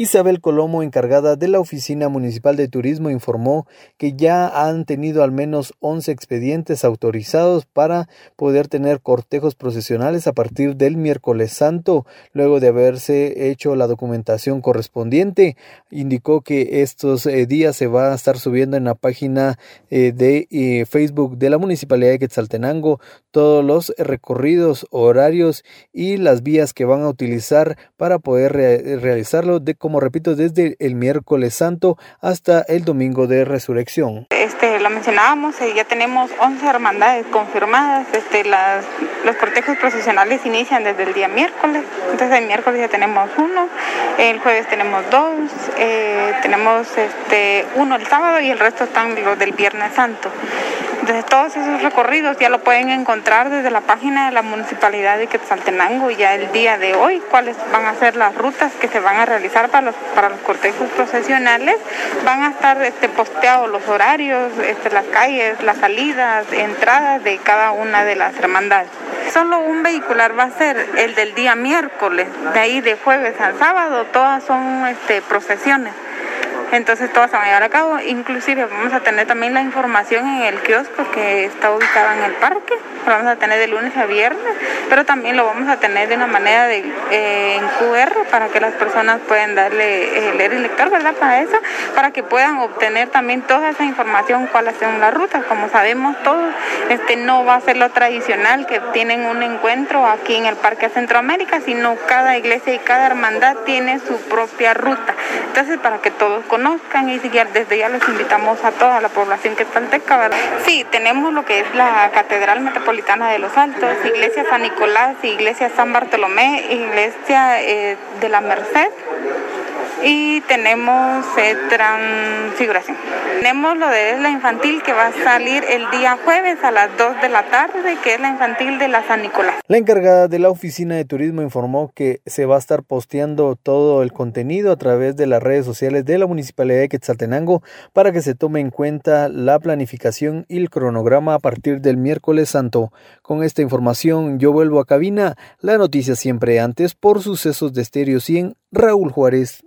Isabel Colomo, encargada de la Oficina Municipal de Turismo, informó que ya han tenido al menos 11 expedientes autorizados para poder tener cortejos procesionales a partir del miércoles santo, luego de haberse hecho la documentación correspondiente. Indicó que estos eh, días se va a estar subiendo en la página eh, de eh, Facebook de la Municipalidad de Quetzaltenango todos los recorridos, horarios y las vías que van a utilizar para poder realizarlo de como repito, desde el miércoles santo hasta el domingo de resurrección. Este, lo mencionábamos, eh, ya tenemos 11 hermandades confirmadas, este, las, los cortejos procesionales inician desde el día miércoles, entonces el miércoles ya tenemos uno, el jueves tenemos dos, eh, tenemos este, uno el sábado y el resto están los del viernes santo. Entonces todos esos recorridos ya lo pueden encontrar desde la página de la Municipalidad de Quetzaltenango ya el día de hoy, cuáles van a ser las rutas que se van a realizar para los, para los cortejos procesionales. Van a estar este, posteados los horarios, este, las calles, las salidas, entradas de cada una de las hermandades. Solo un vehicular va a ser el del día miércoles, de ahí de jueves al sábado, todas son este, procesiones. Entonces todo se va a llevar a cabo. Inclusive vamos a tener también la información en el kiosco que está ubicado en el parque. Lo vamos a tener de lunes a viernes, pero también lo vamos a tener de una manera de, eh, en QR para que las personas puedan darle, eh, leer el lector, ¿verdad? Para eso, para que puedan obtener también toda esa información, cuáles son las rutas. Como sabemos todos, este no va a ser lo tradicional que tienen un encuentro aquí en el Parque Centroamérica, sino cada iglesia y cada hermandad tiene su propia ruta. Entonces, para que todos conozcan y desde ya les invitamos a toda la población que está en Teca. Sí, tenemos lo que es la Catedral Metropolitana de los Altos, Iglesia San Nicolás, Iglesia San Bartolomé, Iglesia eh, de la Merced y tenemos eh, transfiguración. Tenemos lo de la infantil que va a salir el día jueves a las 2 de la tarde, que es la infantil de la San Nicolás. La encargada de la oficina de turismo informó que se va a estar posteando todo el contenido a través de las redes sociales de la Municipalidad de Quetzaltenango para que se tome en cuenta la planificación y el cronograma a partir del miércoles santo. Con esta información yo vuelvo a cabina, la noticia siempre antes por sucesos de Estéreo 100, Raúl Juárez.